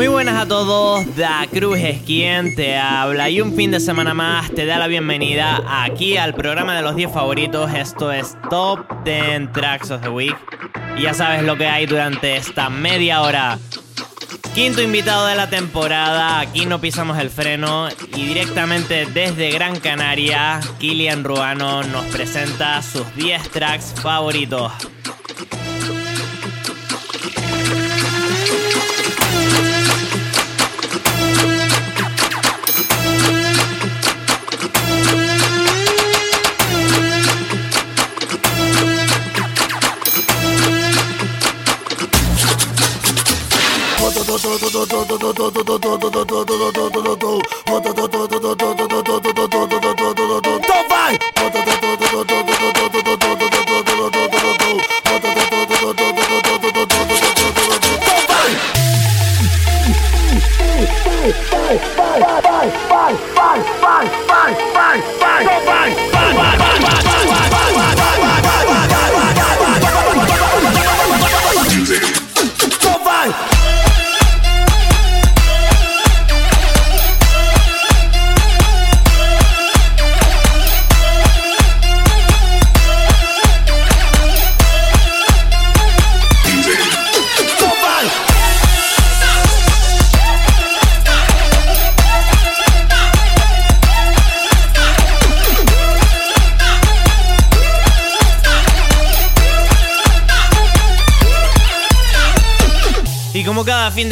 Muy buenas a todos, Da Cruz es quien te habla y un fin de semana más te da la bienvenida aquí al programa de los 10 favoritos. Esto es Top 10 Tracks of the Week y ya sabes lo que hay durante esta media hora. Quinto invitado de la temporada, aquí no pisamos el freno y directamente desde Gran Canaria, Kilian Ruano nos presenta sus 10 tracks favoritos. Fin de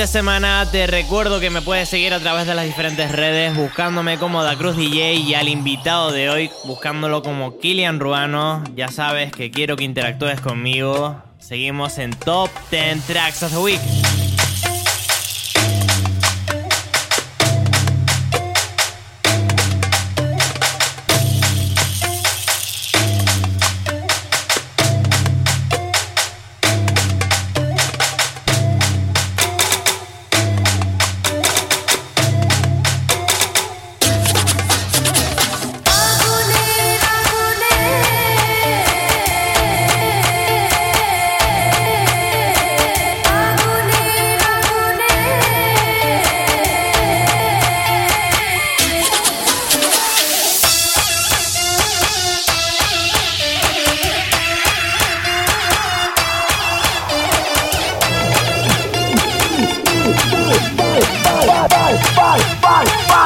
semana te recuerdo que me puedes seguir a través de las diferentes redes buscándome como Da Cruz DJ y al invitado de hoy buscándolo como Kilian Ruano. Ya sabes que quiero que interactúes conmigo. Seguimos en Top 10 Tracks of the Week.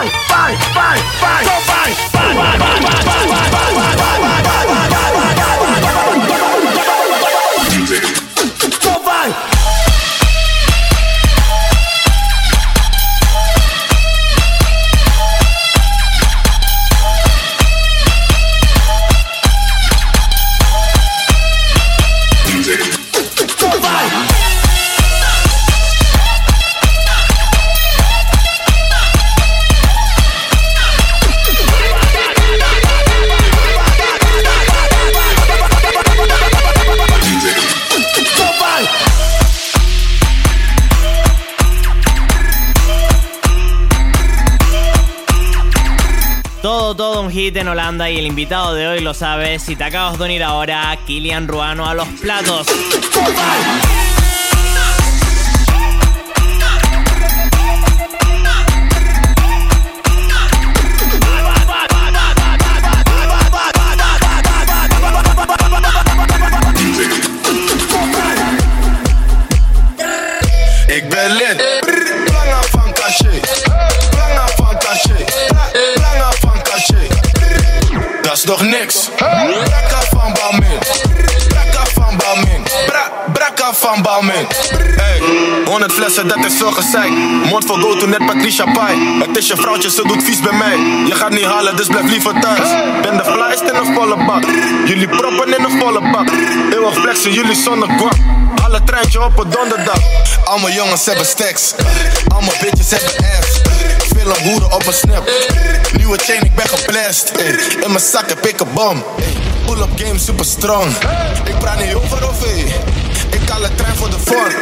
Fight! Fight! Fight! bang, go Fight! Y el invitado de hoy lo sabe. Si te acabas de unir ahora, Kilian Ruano a los platos. Hey, 100 flessen, dat is veel gezeik. Mond vol go to net Patricia Pai. Het is je vrouwtje, ze doet vies bij mij. Je gaat niet halen, dus blijf liever thuis. Ben de flyest in een volle bak. Jullie proppen in een volle bak. Eeuwig flexen, jullie zonder guap. Alle treintje op een donderdag. Allemaal jongens hebben stacks. Allemaal bitches hebben ass. Veel hoeren op een snap. Nieuwe chain, ik ben geblest. In mijn zak heb ik een bom. Pull-up game super strong. Ik praat niet over of Ik haal het trein voor de vorm.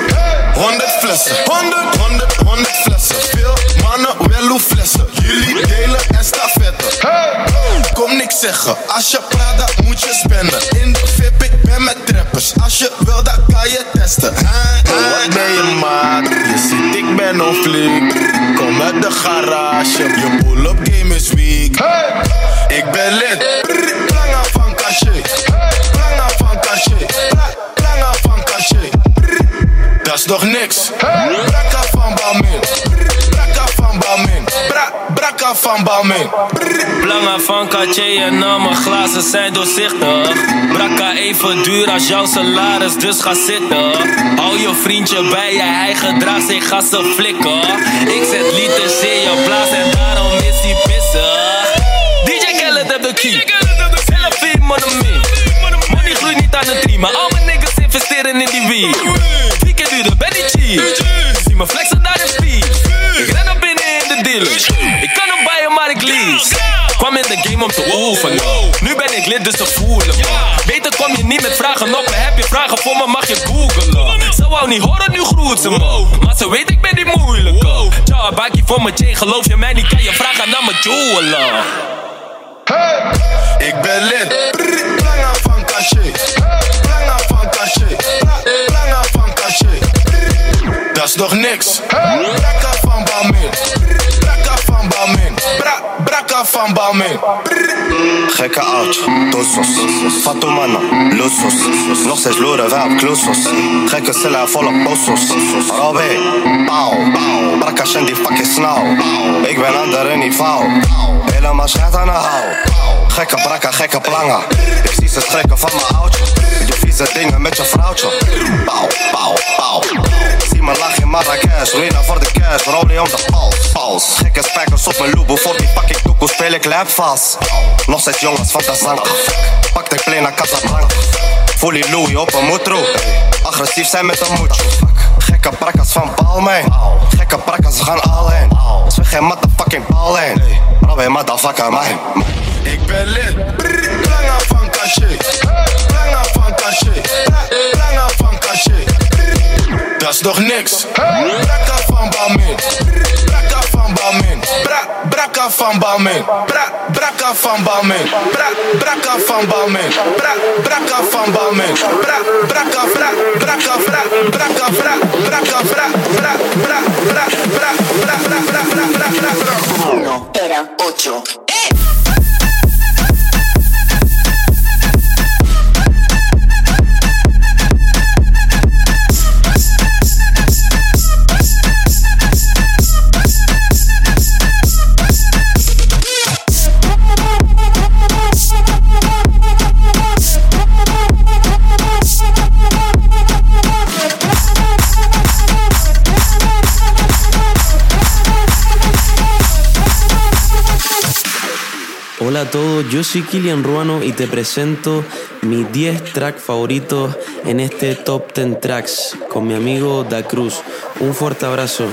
100 flessen, 100, 100, 100 flessen. Veel mannen, wel hoe flessen. Jullie delen en stafetten. Kom niks zeggen, als je praat, dan moet je spenden. In de VIP, ik ben met trappers. Als je wil, dan kan je testen. Wat ben je maat? Je ziet, ik ben conflict. Kom uit de garage, je pull-up game is weak. Ik ben lid, planga van cachet. Planga van cachet, planga van cachet. Dat is nog niks. Brakka van Balmin, brakka van Balmin, Bra, brakka van Balmin. Belangen van Cartier en al mijn glazen zijn doorzichtig. Brakka even duur als jouw salaris, dus ga zitten. Hou je vriendje bij je, hij gedraagt zich gassen flikken. Ik zet liters in je blaas en daarom is hij pissig. DJ Khaled heb de key. Selfie, money Money groeit niet aan de tree, maar al mijn niggas investeren in die weed. Zie me flexen daar in speed. Ik ren naar binnen in de dealer. Ik kan hem bijen, maar ik lease. Kwam in de game om te oefenen. Nu ben ik lid, dus ze voelen me. Beter kom je niet met vragen op me. Heb je vragen voor me, mag je googelen. Ze wou niet horen, nu groet ze me. Maar ze weet, ik ben die moeilijke. Ciao, bakkie voor mijn chain. Geloof je mij niet, kan je vragen naar mijn jeweler. Ik ben lid, planga van cachet. Dat is nog niks. Brakka van Balmin, brakka van Balmin, Bra, brakka van Balmin. Gekke oudje, dosos. Fatumana, losos. Nog steeds loeren wij op klosos. Gekke cellen volle posos. Robé, pauw, pauw. Brakkas en die fucking snauw. Ik ben ander niveau. Helemaal scheid aan de hou. Gekke brakka, gekke planga. Ik zie ze schrikken van mijn oudje. Je vieze dingen met je vrouwtje. Pauw, pauw, pauw. Zie me lach in Marrakesh. Ruina voor de cash, rolie om de pals. Pals. Gekke spijkers op mijn loebo. Voor die fucking toekoe speel ik lap vast. Nog steeds jongens van de zang. Pak de play naar Casablanca. Voel die Louis op een moetro. Agressief zijn met een moetje. Gekke brakkas van Balmain. Gekke we gaan all in. Zeg geen motherfucking bal in. Robin, motherfucker, man. Ik ben lid, planga van cachet. Planga van cachet, planga van cachet. Dat is nog niks. Brakka van Balmin, brakka van Balmin, Bra, brakka van Balmin, Bra, brakka van Balmin, Bra, brakka van Balmin, Bra, brakka van Balmin, Bra, brakka vra, brakka vra, brakka vra, brakka vra, bra, bra, bra, bra, bra, bra, bra, bra, bra, bra, bra. Uno, pero yo soy Kilian Ruano y te presento mis 10 tracks favoritos en este Top 10 Tracks con mi amigo Da Cruz. Un fuerte abrazo.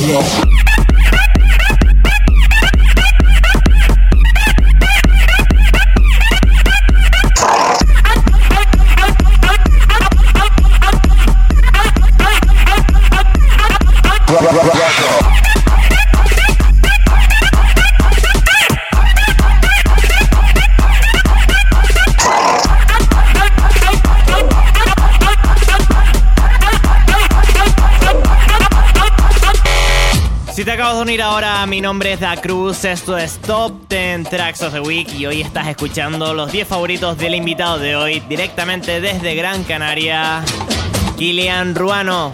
Yeah. acabas de unir ahora, mi nombre es Da Cruz, esto es Top 10 Tracks of the Week y hoy estás escuchando los 10 favoritos del invitado de hoy directamente desde Gran Canaria, Kilian Ruano.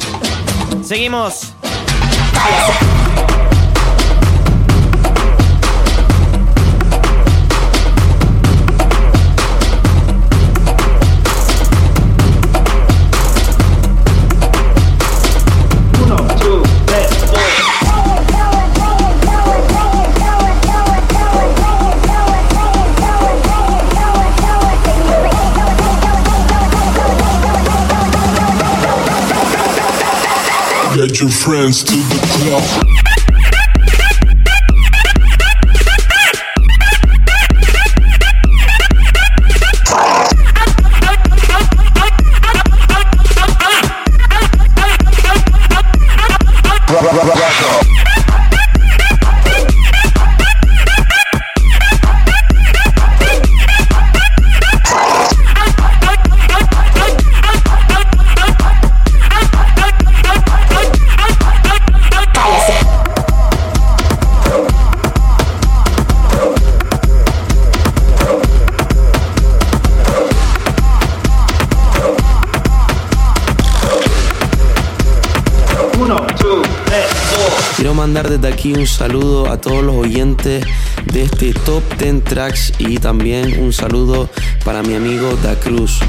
Seguimos. your friends to the mandar desde aquí un saludo a todos los oyentes de este Top 10 Tracks y también un saludo para mi amigo Da Cruz.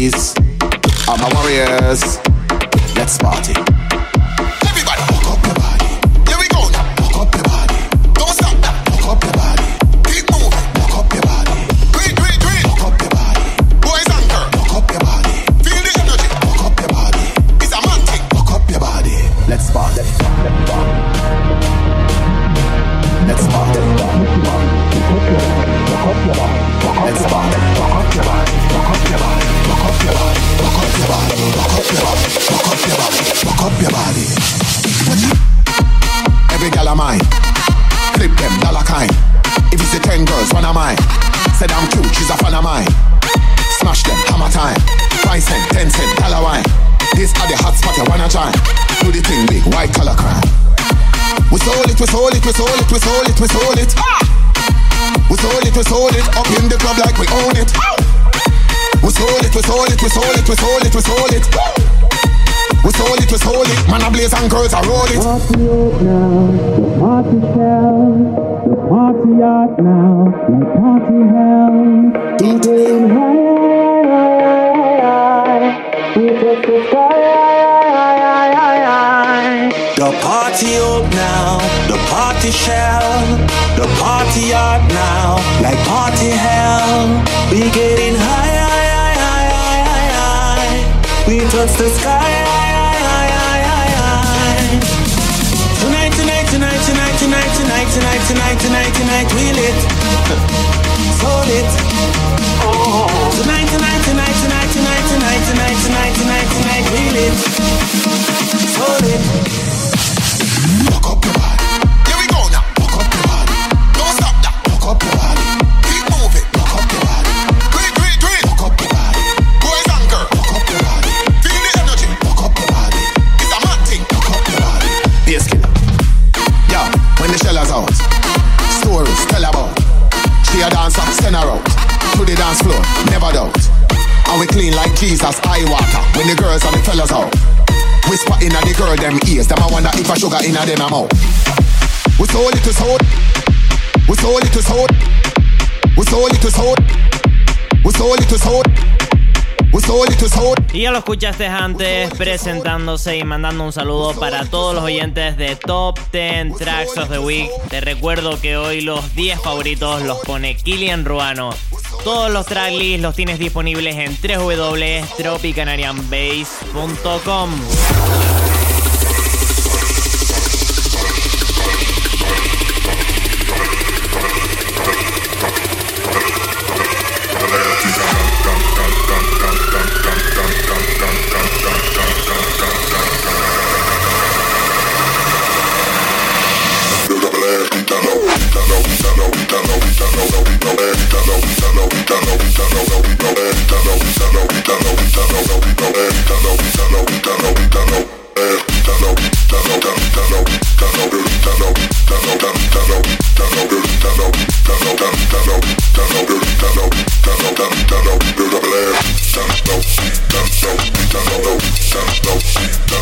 please. Ten cent, dollar wine. This are the hot spot you wanna join. Do the thing big, white collar crime. We sold it, we sold it, we sold it, we sold it, we sold it. We sold it, we sold it, up in the club like we own it. We sold it, we sold it, we sold it, we sold it, we sold it. We sold it, we sold it. Man, a blaze and girls are roll it. Party out now, the party shell, the party out now, like party hell. We going high, party up now, the party shell, the party out now, like party hell. We getting high, high, high, high, high, high, high. We touch the sky, high, high, high, high, high. Tonight, tonight, tonight, tonight, tonight, tonight, tonight, tonight, tonight, tonight, we lit, Y ya lo escuchaste antes presentándose y mandando un saludo para todos los oyentes de Top 10 Tracks of the Week. Te recuerdo que hoy los 10 favoritos los pone Kilian Ruano. Todos los tracklists los tienes disponibles en www.tropicanarianbase.com.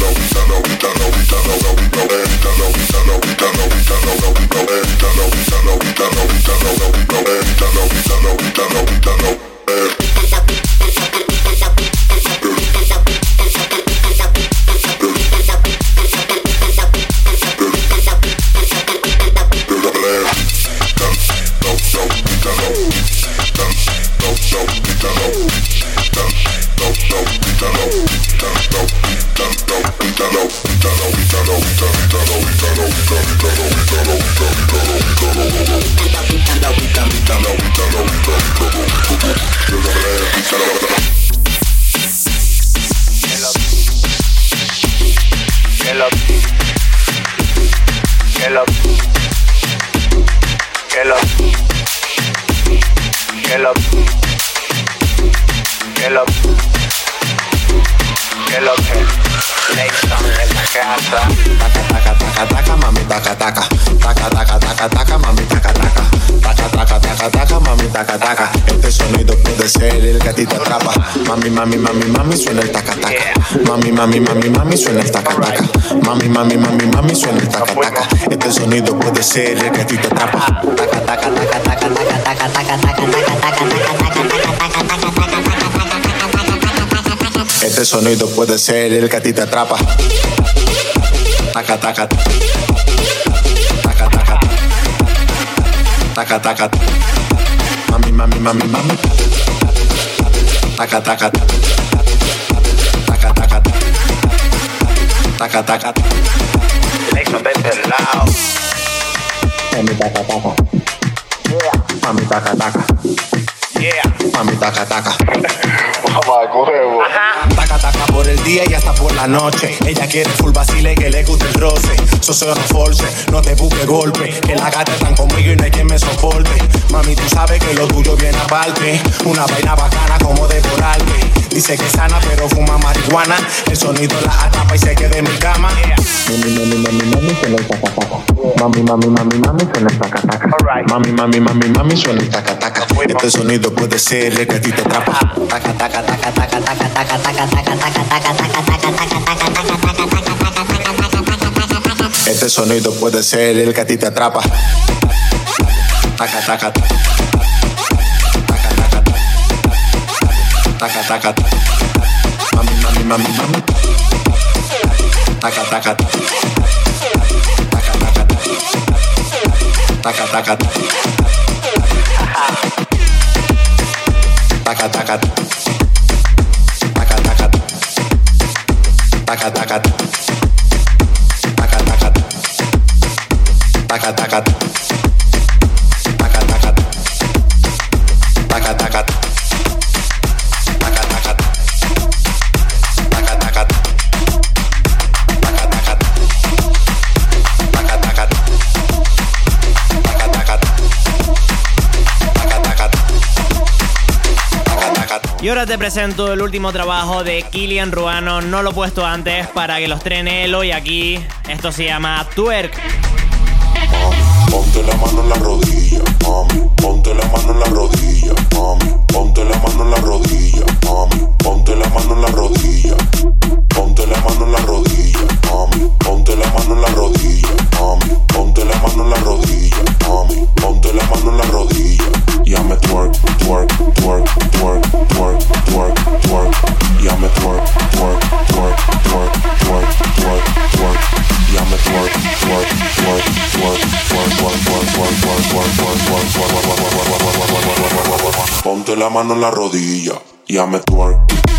la uita la Mami, mami, mami, mami, suena el taca. Mami, mami, mami, mami, suena el taca. Mami, mami, mami, mami, suena el taca. Este sonido puede ser el que a ti te atrapa. Este sonido puede ser el que a ti te atrapa. Taca, taca. Mami, mami, mami, mami. Taca, taca. Taca, taca. Taca, taca. Eso desde el lado. Mami, taca, taca. Mami, taca, taca. Yeah. Mami, taca, taca. Día y hasta por la noche. Ella quiere full vacile que le guste el roce. Socio no force, no te busque golpe. Que la gata están conmigo y no hay quien me soporte. Mami, tú sabes que lo tuyo viene aparte. Una vaina bacana como devorarte. Dice que es sana, pero fuma marihuana. El sonido la atrapa y se queda en mi cama. Mami, mami, mami, mami, suena el taca, taca. Mami, mami, mami, mami, suena el taca, taca. Mami, mami, mami, mami, suena el taca, taca. Este sonido puede ser el que a ti te atrapa. Taca, taca, taca, taca, taca, taca, taca, taca, taca, taca, taca, taca, taca, taca, Este sonido puede ser el que a ti te atrapa. Taca, taca, taca. taka taka mami mami mami mami taka taka taka taka taka taka taka taka taka taka taka taka taka Y ahora te presento el último trabajo de Kilian Ruano. No lo he puesto antes para que los trene Elo y aquí esto se llama Twerk. Ponte la mano en la rodilla, mami. Ponte la mano en la rodilla, mami. Ponte la mano en la rodilla, mami. Ponte la mano en la rodilla. Ponte la mano en la rodilla, mami. Ponte la mano en la rodilla, mami. Ponte la mano en la rodilla, mami. Ponte la mano en la rodilla. Ya me twerk, twerk, twerk, Ponte la mano en la rodilla, ya me twerk. Twerk.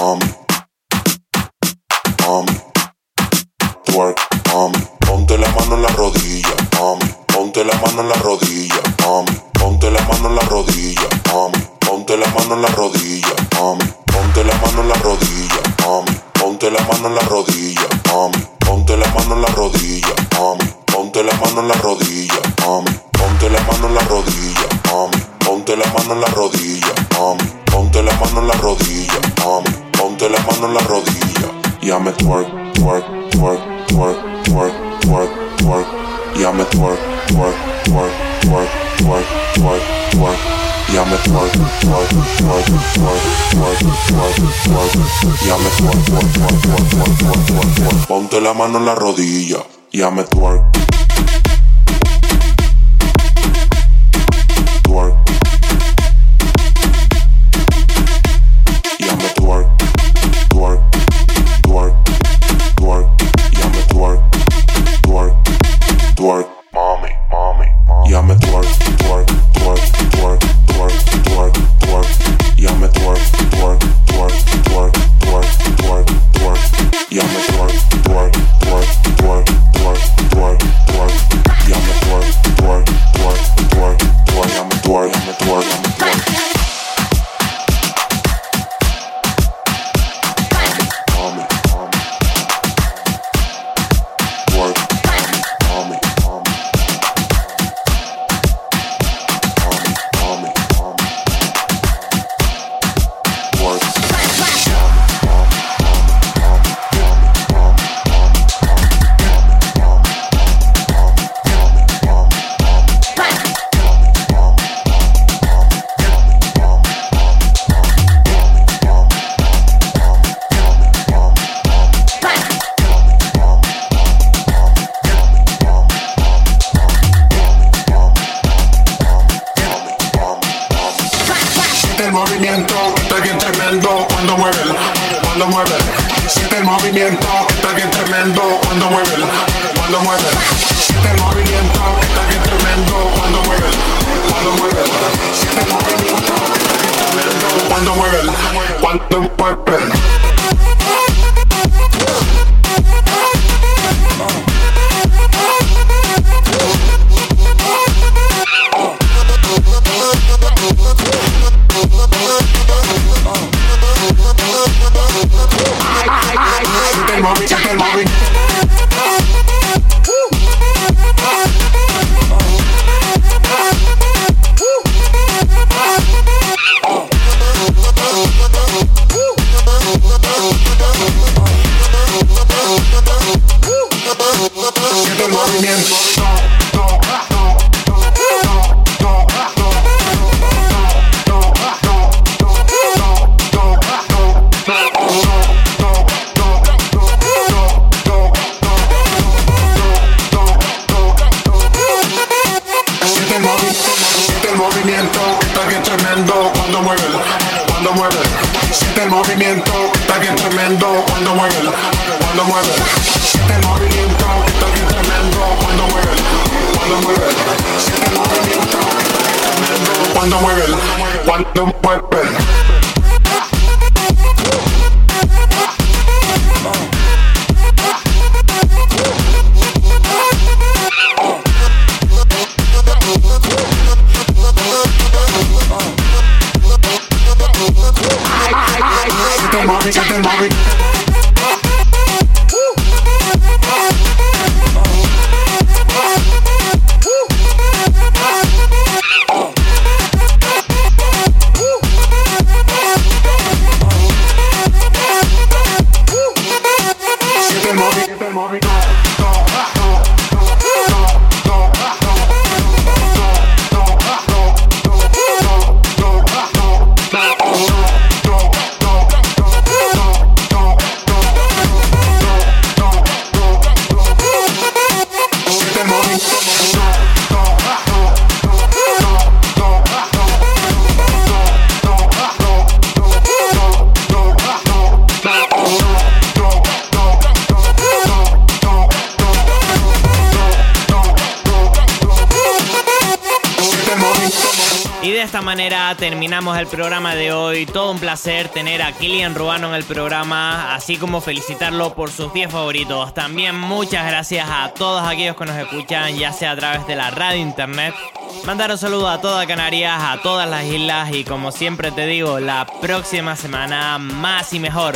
Mami, twerk, mami. Ponte la mano en la rodilla, mami. Ponte la mano en la rodilla, mano en la rodilla. Ya me twerk. Twerk. Manera terminamos el programa de hoy. Todo un placer tener a Kilian Ruano en el programa, así como felicitarlo por sus 10 favoritos. También muchas gracias a todos aquellos que nos escuchan, ya sea a través de la radio internet. Mandar un saludo a toda Canarias, a todas las islas y como siempre te digo, la próxima semana más y mejor.